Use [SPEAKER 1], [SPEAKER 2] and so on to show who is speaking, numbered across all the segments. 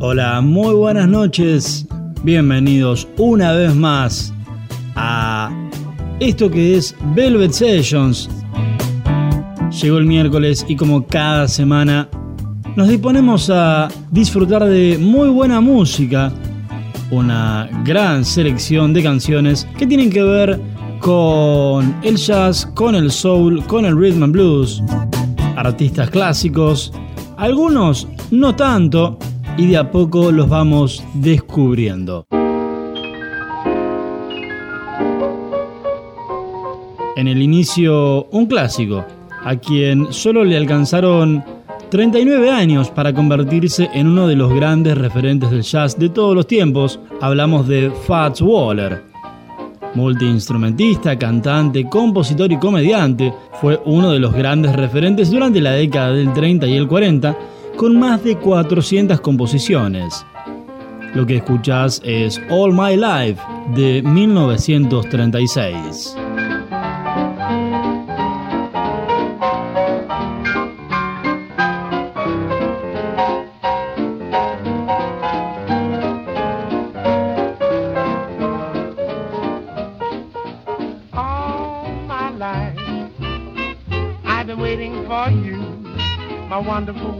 [SPEAKER 1] Hola, muy buenas noches. Bienvenidos una vez más a esto que es Velvet Sessions. Llegó el miércoles y como cada semana nos disponemos a disfrutar de muy buena música, una gran selección de canciones que tienen que ver con el jazz, con el soul, con el rhythm and blues, artistas clásicos, algunos no tanto, y de a poco los vamos descubriendo. En el inicio, un clásico, a quien solo le alcanzaron 39 años para convertirse en uno de los grandes referentes del jazz de todos los tiempos. Hablamos de Fats Waller. Multiinstrumentista, cantante, compositor y comediante, fue uno de los grandes referentes durante la década del 30 y el 40 con más de 400 composiciones. Lo que escuchas es All My Life de 1936.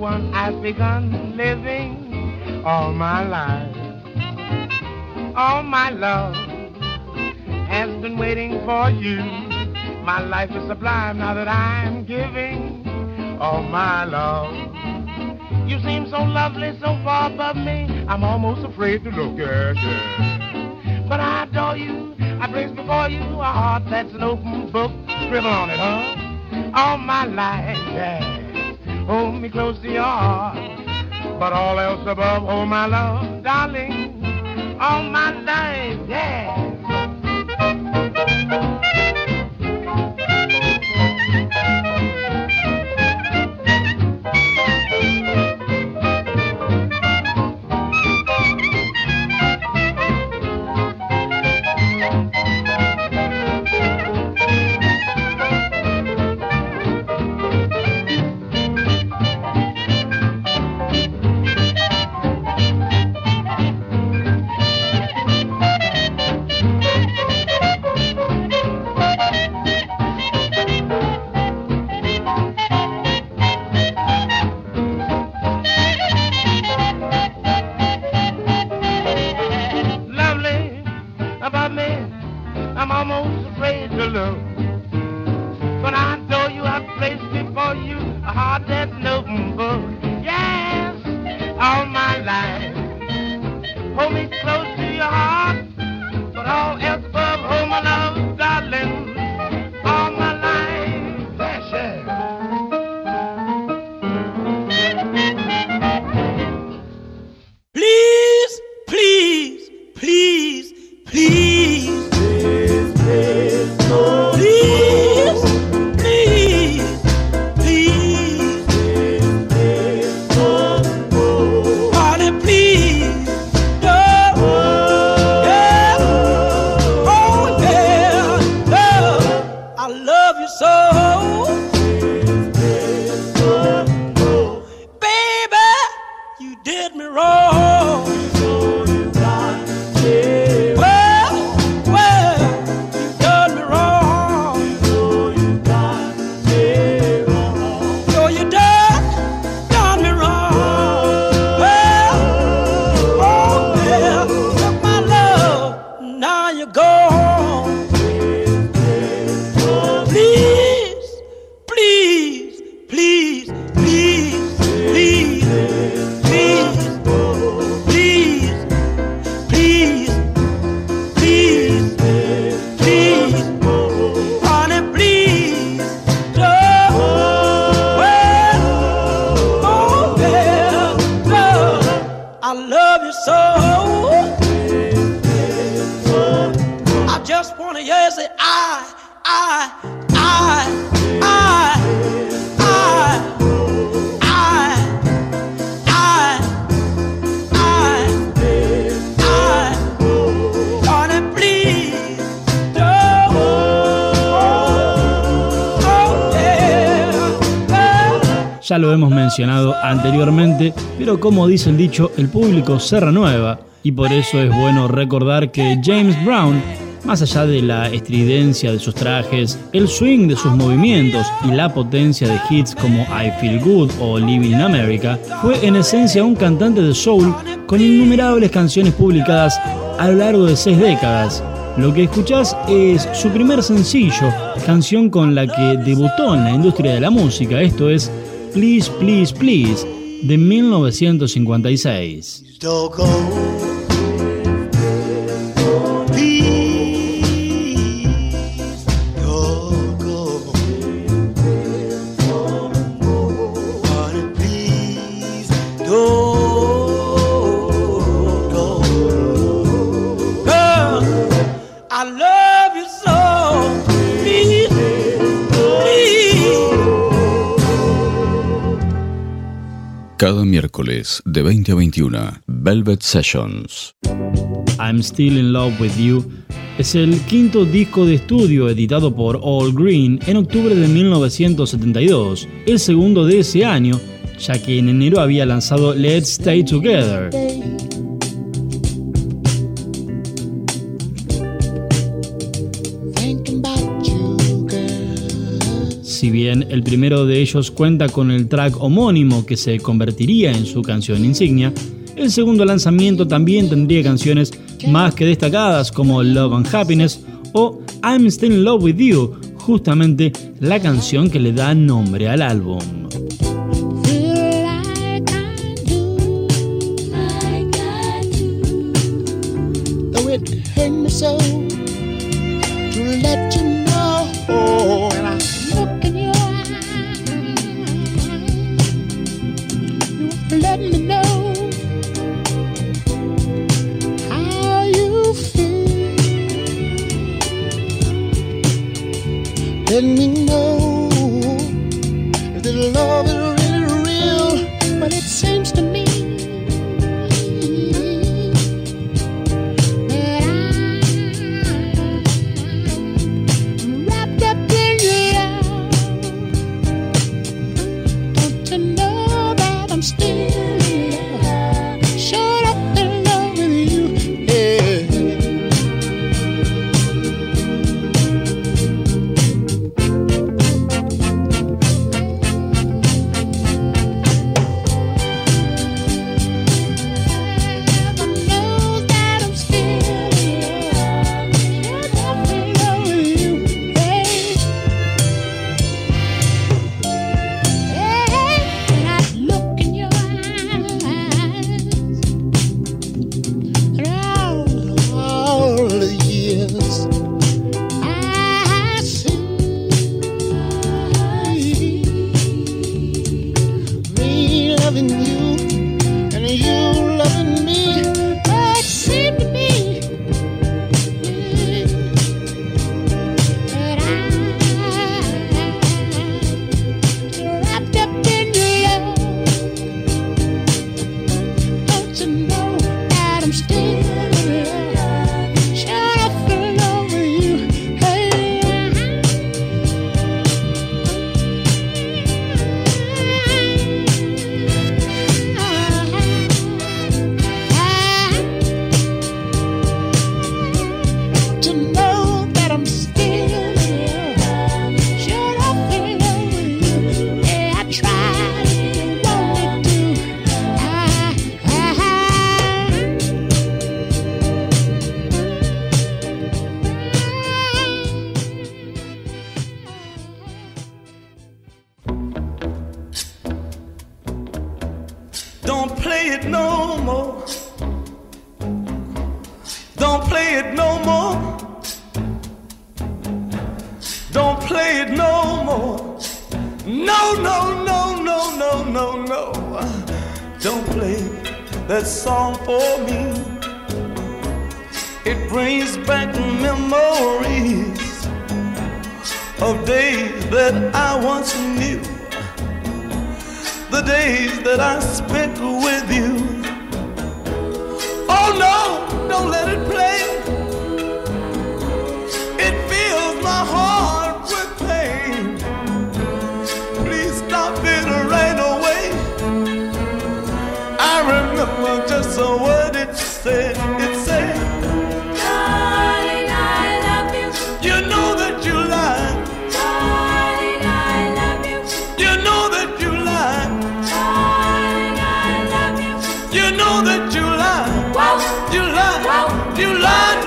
[SPEAKER 2] I've begun living all my life. All my love has been waiting for you. My life is sublime now that I'm giving all my love. You seem so lovely, so far above me. I'm almost afraid to look at you. But I adore you. I place before you a heart that's an open book. Scribble on it, huh? All my life, yeah. Hold me close to your heart. But all else above, oh my love, darling, all my life, yeah.
[SPEAKER 1] Ya lo hemos mencionado anteriormente, pero como dice el dicho, el público se renueva y por eso es bueno recordar que James Brown, más allá de la estridencia de sus trajes, el swing de sus movimientos y la potencia de hits como I Feel Good o Living in America, fue en esencia un cantante de soul con innumerables canciones publicadas a lo largo de seis décadas. Lo que escuchás es su primer sencillo, canción con la que debutó en la industria de la música, esto es Please, Please, Please, de 1956.
[SPEAKER 3] Cada miércoles de 20 a 21, Velvet Sessions.
[SPEAKER 1] I'm Still in Love with You es el quinto disco de estudio editado por All Green en octubre de 1972, el segundo de ese año, ya que en enero había lanzado Let's Stay Together. El primero de ellos cuenta con el track homónimo que se convertiría en su canción insignia, el segundo lanzamiento también tendría canciones más que destacadas como Love and Happiness o I'm Still in Love with You, justamente la canción que le da nombre al álbum.
[SPEAKER 4] Me know that
[SPEAKER 5] song for me. It brings back memories of days that I once knew,
[SPEAKER 4] the days that I spent with you. Oh no, don't
[SPEAKER 5] let it play. It fills my heart.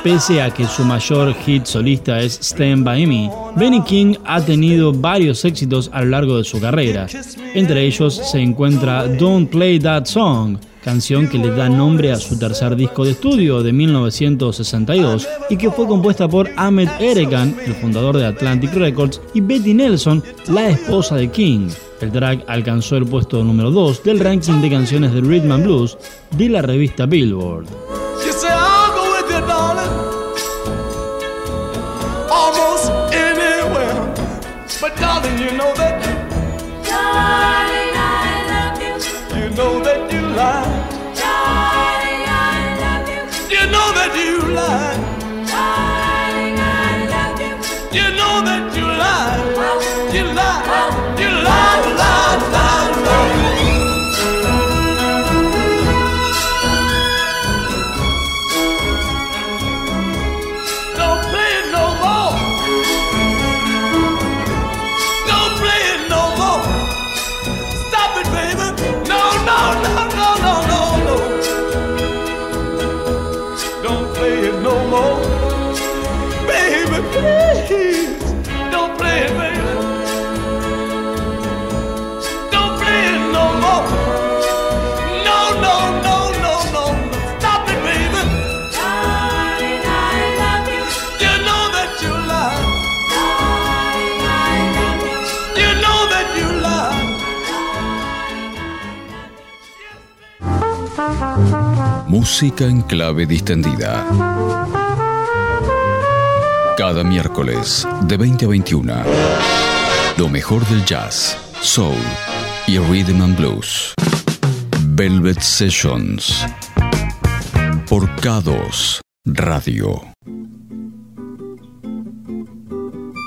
[SPEAKER 1] Pese a que su mayor hit solista es Stand By Me, Benny King ha tenido varios éxitos a lo largo de su carrera. Entre ellos se encuentra Don't Play That Song, canción que le da nombre a su tercer disco de estudio de 1962 y que fue compuesta por Ahmed Erekan, el fundador de Atlantic Records, y Betty Nelson, la esposa de King. El track alcanzó el puesto número 2 del ranking de canciones de Rhythm and Blues de la revista Billboard.
[SPEAKER 3] Música en clave distendida. Cada miércoles de 20 a 21. Lo mejor del jazz, soul y rhythm and blues. Velvet Sessions. Por K2 Radio.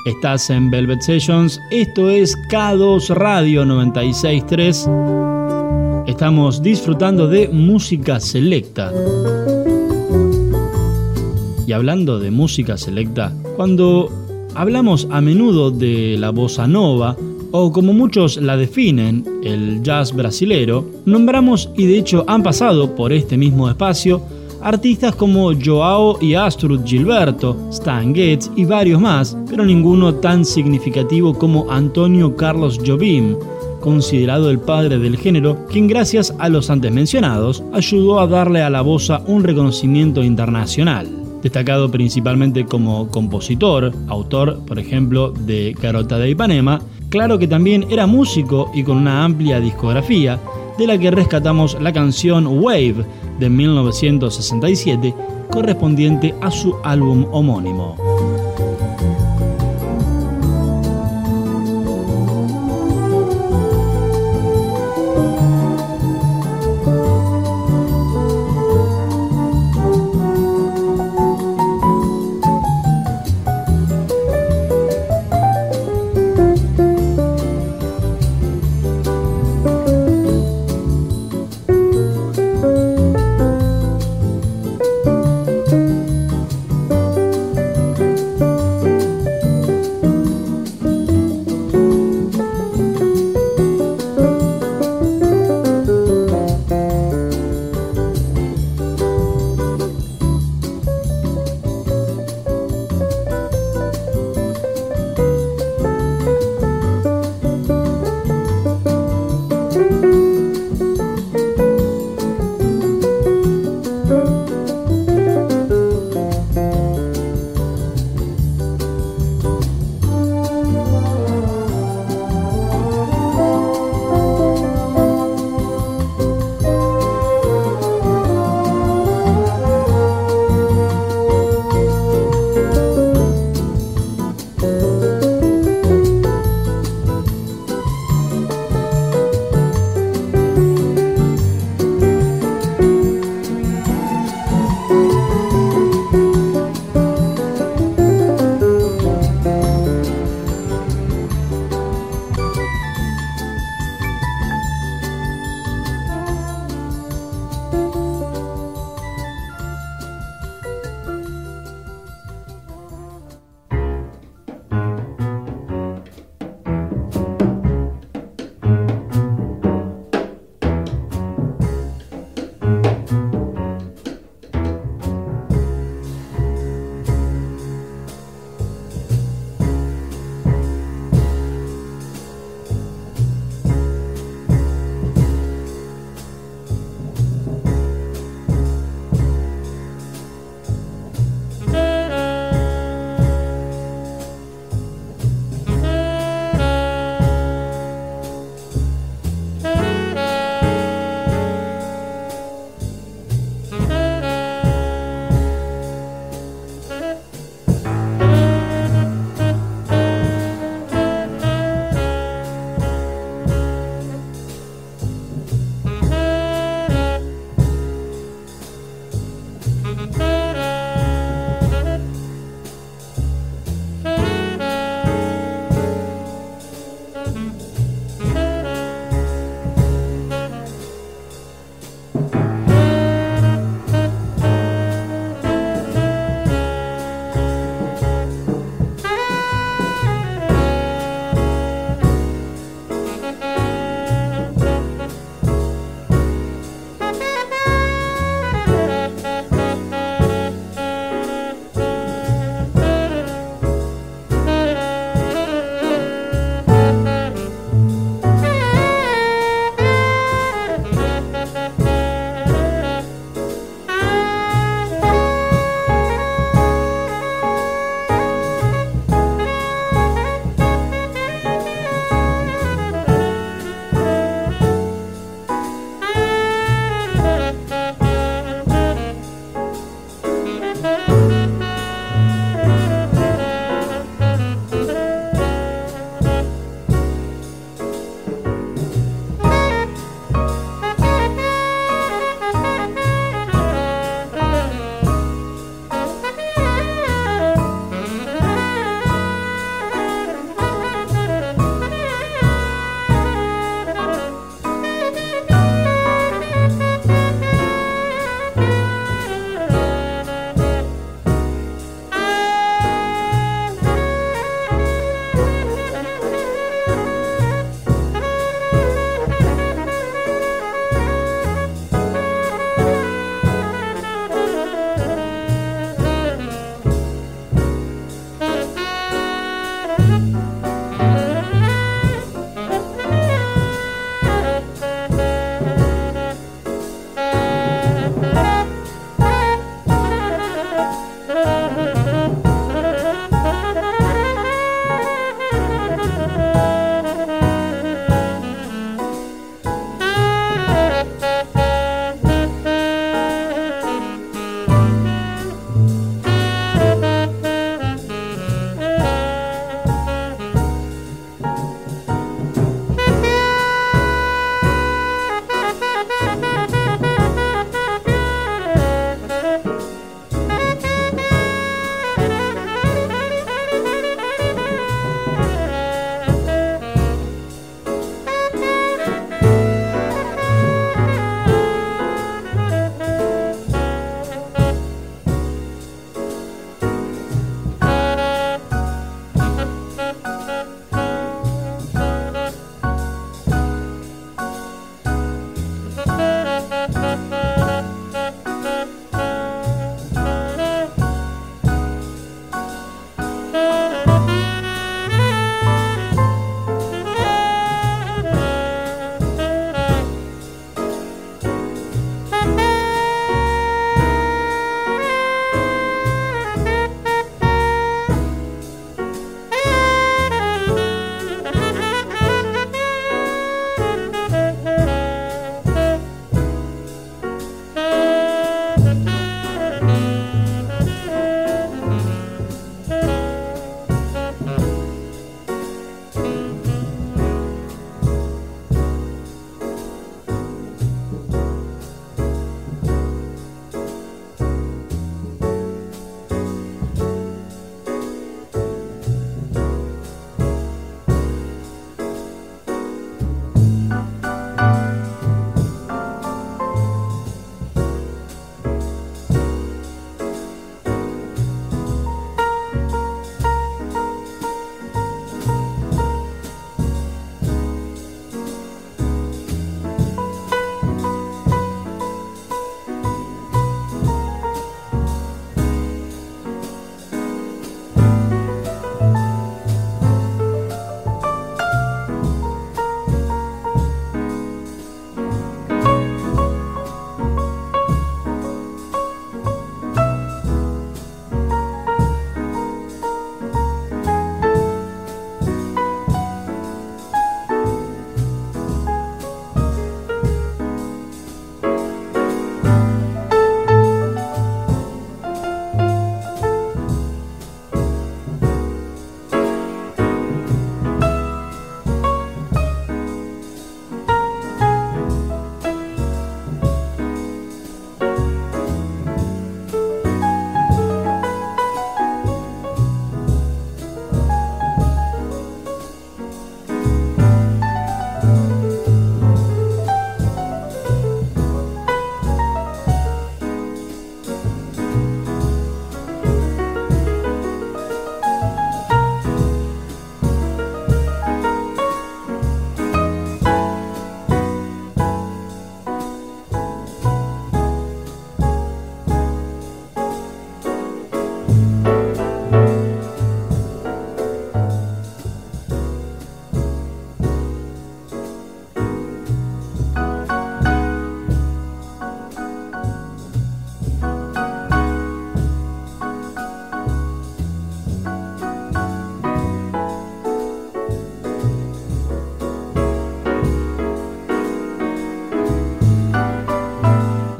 [SPEAKER 1] Estás en Velvet Sessions. Esto es K2 Radio 963 Estamos disfrutando de música selecta. Y hablando de música selecta, cuando hablamos a menudo de la bossa nova, o como muchos la definen, el jazz brasilero, nombramos y de hecho han pasado por este mismo espacio artistas como Joao y Astrud Gilberto, Stan Getz y varios más, pero ninguno tan significativo como Antonio Carlos Jobim, considerado el padre del género, quien gracias a los antes mencionados ayudó a darle a la bossa un reconocimiento internacional. Destacado principalmente como compositor, autor, por ejemplo, de Carota de Ipanema, claro que también era músico y con una amplia discografía, de la que rescatamos la canción Wave de 1967, correspondiente a su álbum homónimo.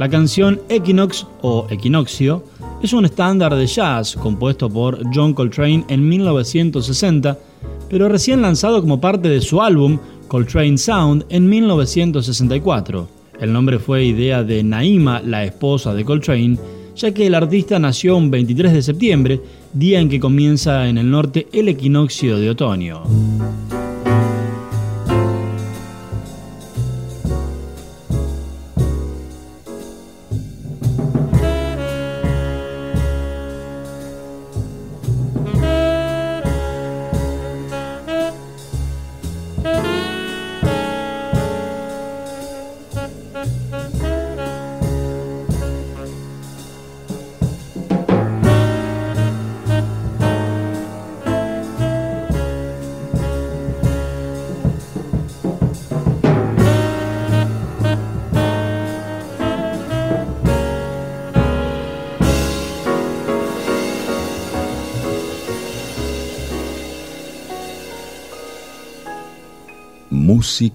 [SPEAKER 1] La canción Equinox o Equinoccio es un estándar de jazz compuesto por John Coltrane en 1960, pero recién lanzado como parte de su álbum Coltrane Sound en 1964. El nombre fue idea de Naima, la esposa de Coltrane, ya que el artista nació un 23 de septiembre, día en que comienza en el norte el equinoccio de otoño.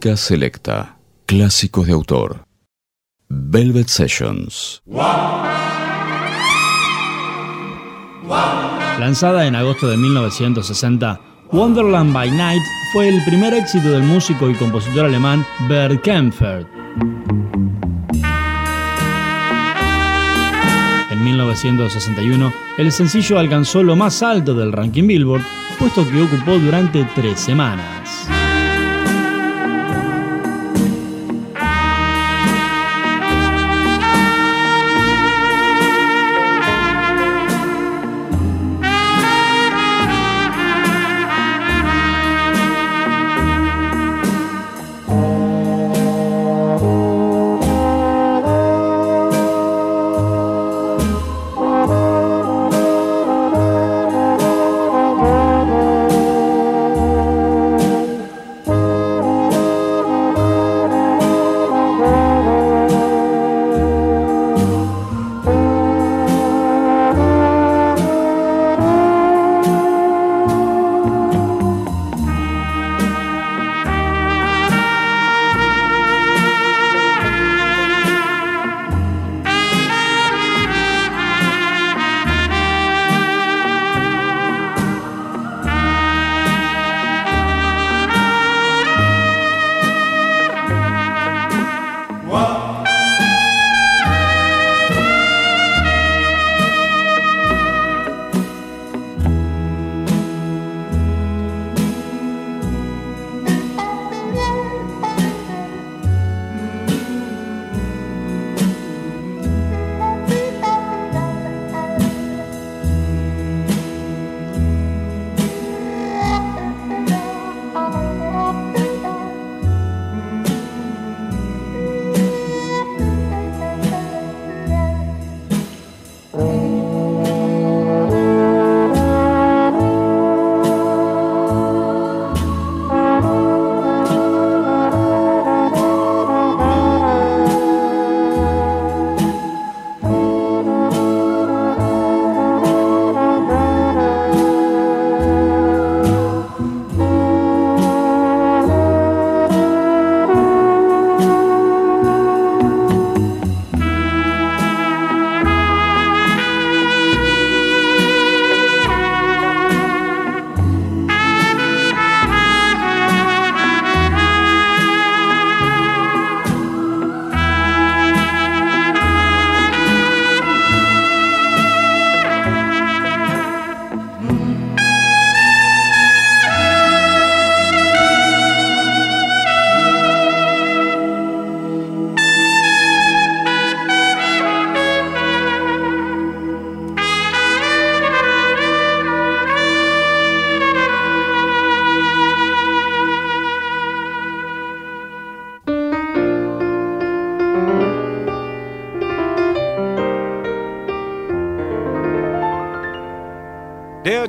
[SPEAKER 3] Selecta. Clásicos de autor. Velvet Sessions.
[SPEAKER 1] Lanzada en agosto de 1960, Wonderland by Night fue el primer éxito del músico y compositor alemán Bert Kaempfert. En 1961, el sencillo alcanzó lo más alto del ranking Billboard, puesto que ocupó durante tres semanas.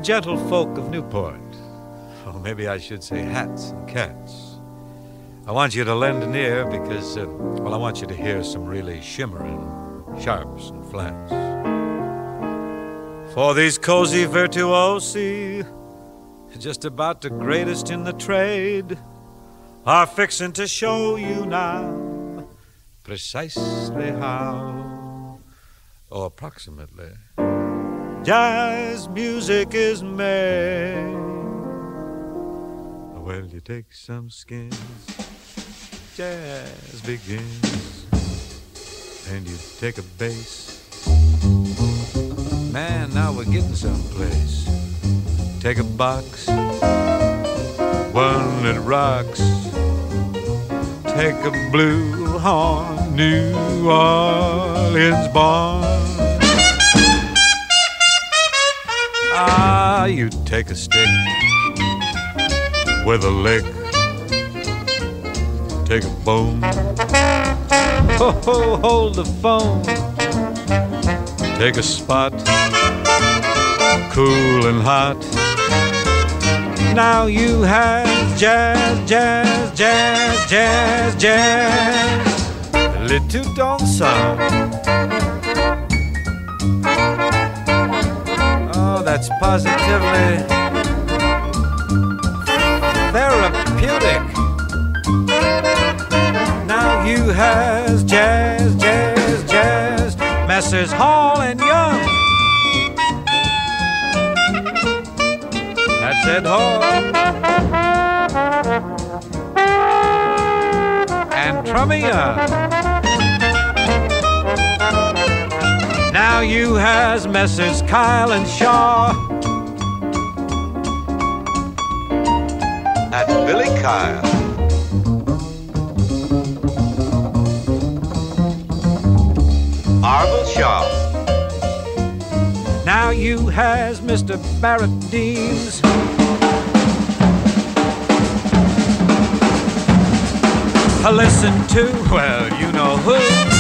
[SPEAKER 6] Gentlefolk of Newport, or maybe I should say hats and cats, I want you to lend an ear because, uh, well, I want you to hear some really shimmering sharps and flats. For these cozy virtuosi, just about the greatest in the trade, are fixing to show you now precisely how or approximately. Jazz music is made. Well, you take some skins, jazz begins, and you take a bass. Man, now we're getting someplace. Take a box, one that rocks. Take a blue horn, New Orleans born. Ah, you take a stick with a lick. Take a bone. Ho, ho, hold the phone. Take a spot, cool and hot. Now you have jazz, jazz, jazz, jazz, jazz. Little dansant. Oh, that's positively therapeutic. Now you has jazz, jazz, jazz, Messrs. Hall and Young. That's it, Hall. And. Now you has Messrs. Kyle and Shaw. That's Billy Kyle. Arville Shaw. Now you has Mr. Barrett Deems. Listen to, well, you know who.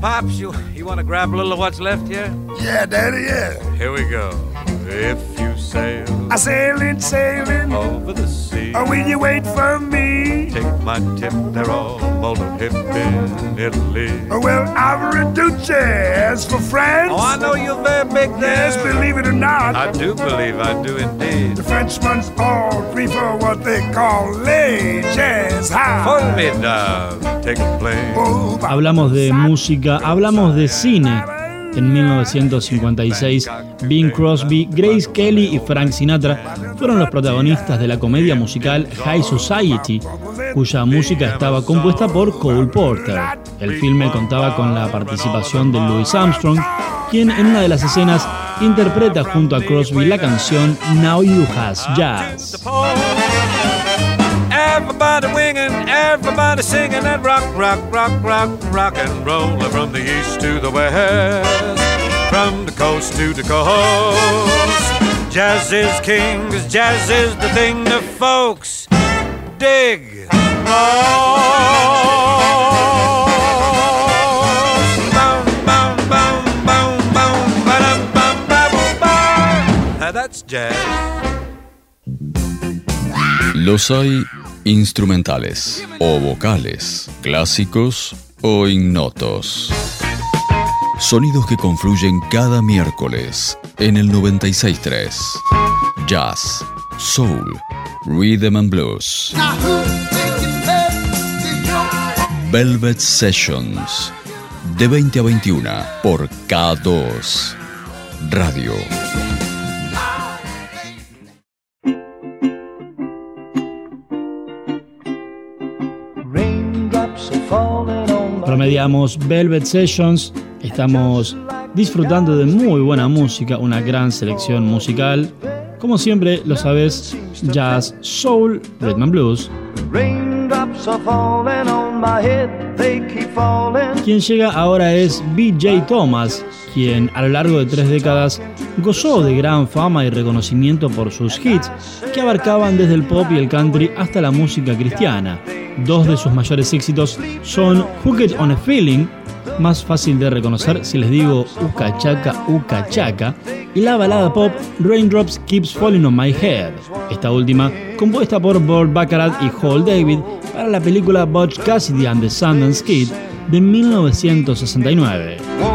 [SPEAKER 6] Pops, you, you want to grab a little of what's left here?
[SPEAKER 7] Yeah, Daddy, yeah.
[SPEAKER 6] Here we go. If you sail
[SPEAKER 7] I sailing, sailing.
[SPEAKER 6] over the sea,
[SPEAKER 7] Oh, will you wait for me?
[SPEAKER 6] take my tip, they're all molten hip in Italy.
[SPEAKER 7] Oh, well, I've reduced jazz for France.
[SPEAKER 6] Oh, I know you're very big there.
[SPEAKER 7] Yes, believe it or not.
[SPEAKER 6] I do believe, I do indeed.
[SPEAKER 7] the Frenchmen's all prefer what they call jazz high.
[SPEAKER 6] Formidable. Take a plane.
[SPEAKER 7] Oh,
[SPEAKER 1] Hablamos de música, hablamos de cine. En 1956, Bing Crosby, Grace Kelly y Frank Sinatra fueron los protagonistas de la comedia musical High Society, cuya música estaba compuesta por Cole Porter. El filme contaba con la participación de Louis Armstrong, quien en una de las escenas interpreta junto a Crosby la canción Now You Has Jazz.
[SPEAKER 6] Everybody winging, everybody singing that rock, rock, rock, rock, rock and roll from the east to the west, from the coast to the coast. Jazz is king, jazz is the thing the folks dig.
[SPEAKER 3] Los hay instrumentales o vocales, clásicos o ignotos. Sonidos que confluyen cada miércoles en el 963. Jazz, soul, rhythm and blues. Velvet Sessions. De 20 a 21 por K2 Radio.
[SPEAKER 1] Promediamos Velvet Sessions, estamos disfrutando de muy buena música, una gran selección musical. Como siempre, lo sabes, jazz, soul, rhythm and blues. Quien llega ahora es BJ Thomas, quien a lo largo de tres décadas gozó de gran fama y reconocimiento por sus hits, que abarcaban desde el pop y el country hasta la música cristiana. Dos de sus mayores éxitos son Hooked on a Feeling, más fácil de reconocer si les digo Uka Chaka, y la balada pop Raindrops Keeps Falling on My Head, esta última compuesta por Bob Baccarat y Hall David para la película Butch Cassidy and the Sundance Kid, de 1969.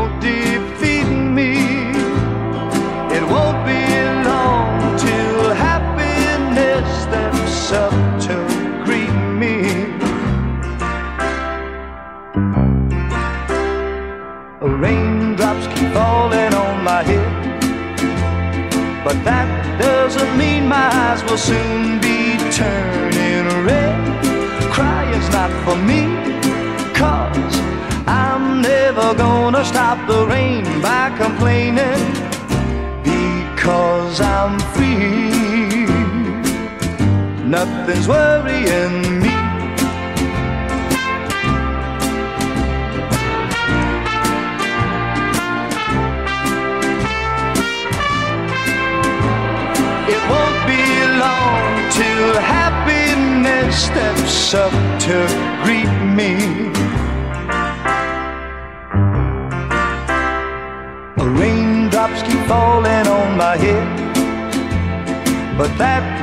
[SPEAKER 8] Nothing's worrying me. It won't be long till happiness steps up to greet me. Raindrops keep falling on my head, but that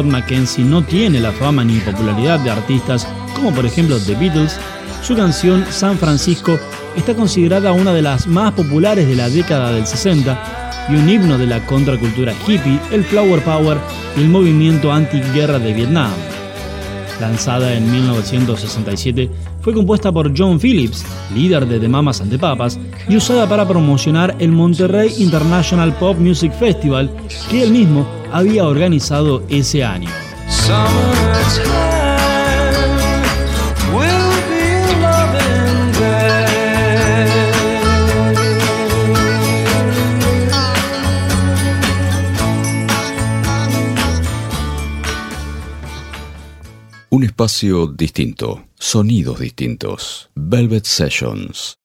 [SPEAKER 1] Scott McKenzie no tiene la fama ni popularidad de artistas como por ejemplo The Beatles, su canción San Francisco está considerada una de las más populares de la década del 60 y un himno de la contracultura hippie, el Flower Power y el movimiento anti-guerra de Vietnam. Lanzada en 1967, fue compuesta por John Phillips, líder de The Mamas and the Papas, y usada para promocionar el Monterrey International Pop Music Festival que él mismo había organizado ese año.
[SPEAKER 3] Un espacio distinto, sonidos distintos. Velvet Sessions.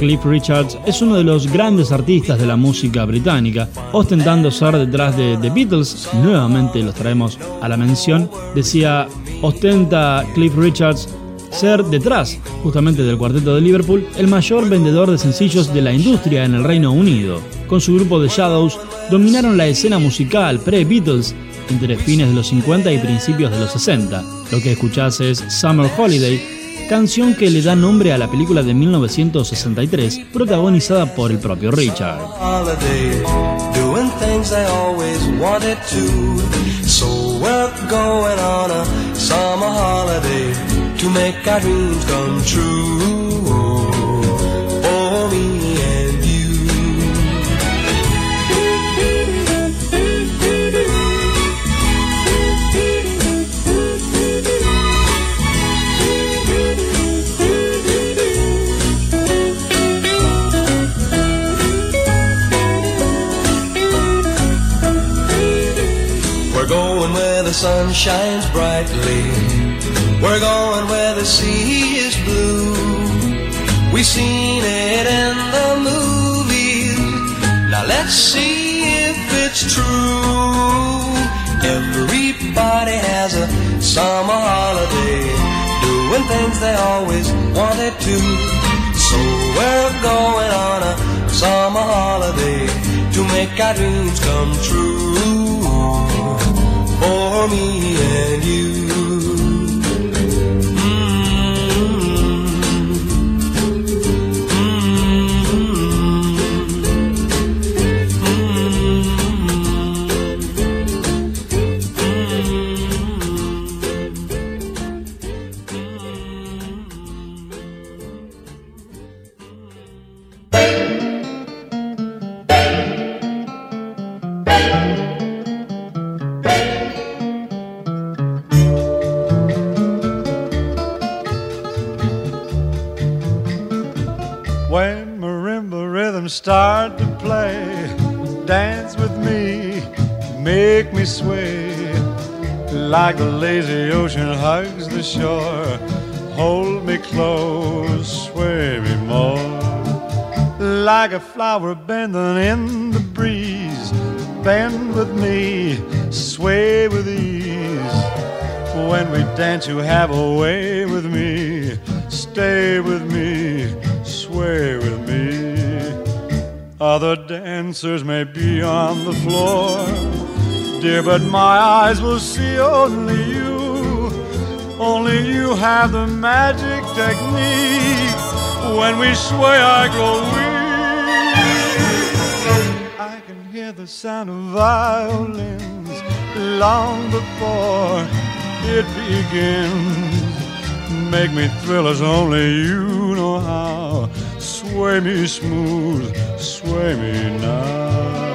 [SPEAKER 1] Cliff Richards es uno de los grandes artistas de la música británica, ostentando ser detrás de The Beatles, nuevamente los traemos a la mención, decía, ostenta Cliff Richards ser detrás justamente del cuarteto de Liverpool el mayor vendedor de sencillos de la industria en el Reino Unido. Con su grupo de Shadows dominaron la escena musical pre-Beatles entre fines de los 50 y principios de los 60. Lo que escuchás es Summer Holiday, canción que le da nombre a la película de 1963, protagonizada por el propio Richard.
[SPEAKER 9] Sun shines brightly. We're going where the sea is blue. We've seen it in the movies. Now let's see if it's true. Everybody has a summer holiday, doing things they always wanted to. So we're going on a summer holiday to make our dreams come true for me and you.
[SPEAKER 10] Like the lazy ocean hugs the shore. Hold me close, sway me more. Like a flower bending in the breeze. Bend with me, sway with ease. When we dance, you have a way with me. Stay with me, sway with me. Other dancers may be on the floor, dear, but my eyes will see only you. Only you have the magic technique. When we sway, I grow weak. I can hear the sound of violins long before it begins. Make me thrill as only you know how. Sway me smooth, sway me now.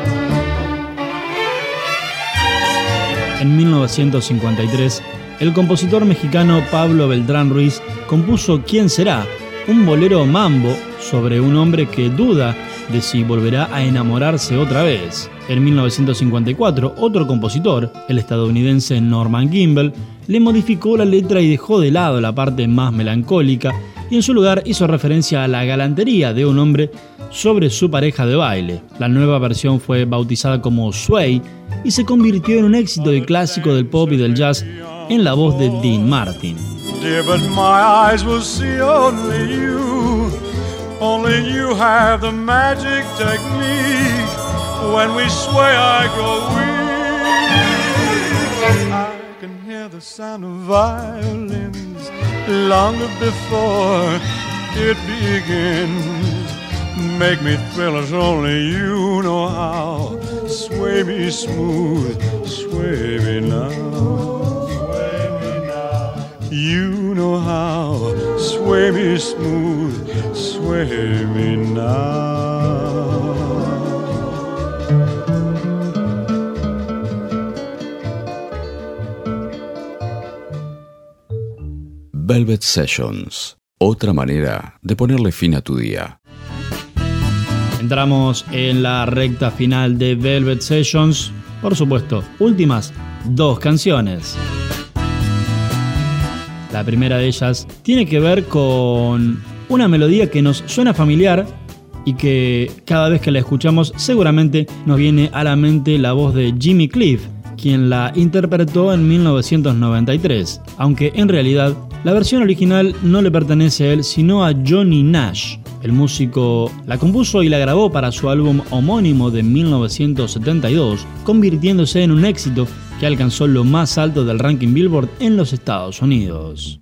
[SPEAKER 1] En 1953, el compositor mexicano Pablo Beltrán Ruiz compuso ¿Quién será? Un bolero mambo sobre un hombre que duda de si volverá a enamorarse otra vez. En 1954, otro compositor, el estadounidense Norman Gimbel, le modificó la letra y dejó de lado la parte más melancólica y en su lugar hizo referencia a la galantería de un hombre sobre su pareja de baile. La nueva versión fue bautizada como Sway y se convirtió en un éxito de clásico del pop y del jazz en la voz de Dean Martin.
[SPEAKER 10] the sound of violins long before it begins. Make me thrill as only you know how. Sway me smooth, sway me now. Sway me now. You know how. Sway me smooth, sway me now.
[SPEAKER 3] Velvet Sessions. Otra manera de ponerle fin a tu día.
[SPEAKER 1] Entramos en la recta final de Velvet Sessions. Por supuesto, últimas dos canciones. La primera de ellas tiene que ver con una melodía que nos suena familiar y que cada vez que la escuchamos seguramente nos viene a la mente la voz de Jimmy Cliff, quien la interpretó en 1993, aunque en realidad la versión original no le pertenece a él sino a Johnny Nash. El músico la compuso y la grabó para su álbum homónimo de 1972, convirtiéndose en un éxito que alcanzó lo más alto del ranking Billboard en los Estados Unidos.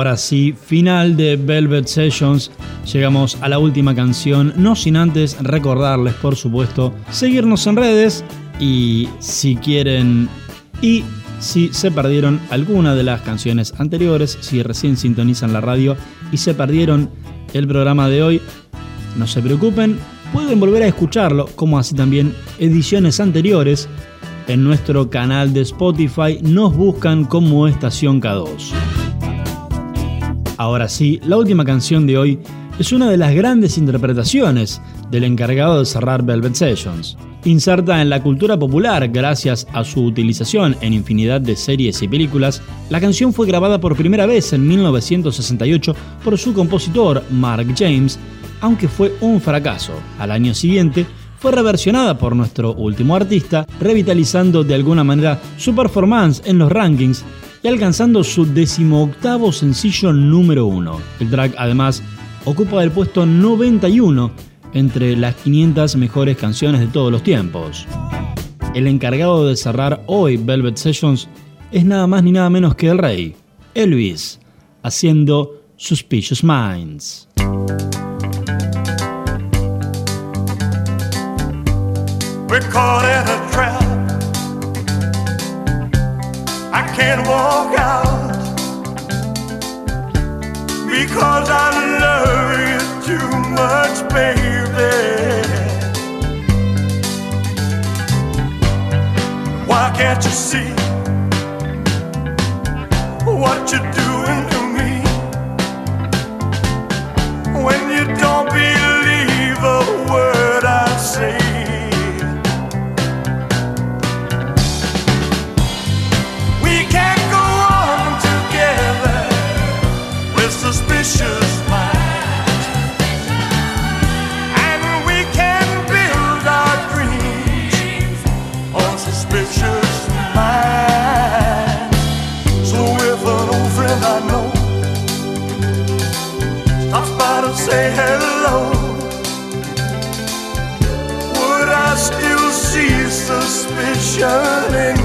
[SPEAKER 1] Ahora sí, final de Velvet Sessions. Llegamos a la última canción, no sin antes recordarles, por supuesto, seguirnos en redes y si quieren y si se perdieron alguna de las canciones anteriores, si recién sintonizan la radio y se perdieron el programa de hoy, no se preocupen, pueden volver a escucharlo, como así también ediciones anteriores en nuestro canal de Spotify, nos buscan como Estación K2. Ahora sí, la última canción de hoy es una de las grandes interpretaciones del encargado de cerrar Velvet Sessions. Inserta en la cultura popular gracias a su utilización en infinidad de series y películas, la canción fue grabada por primera vez en 1968 por su compositor Mark James, aunque fue un fracaso. Al año siguiente, fue reversionada por nuestro último artista, revitalizando de alguna manera su performance en los rankings y alcanzando su decimoctavo sencillo número uno. El track además ocupa el puesto 91 entre las 500 mejores canciones de todos los tiempos. El encargado de cerrar hoy Velvet Sessions es nada más ni nada menos que el rey, Elvis, haciendo Suspicious Minds.
[SPEAKER 11] Can't walk out because I love you too much, baby. Why can't you see
[SPEAKER 10] what you're doing shining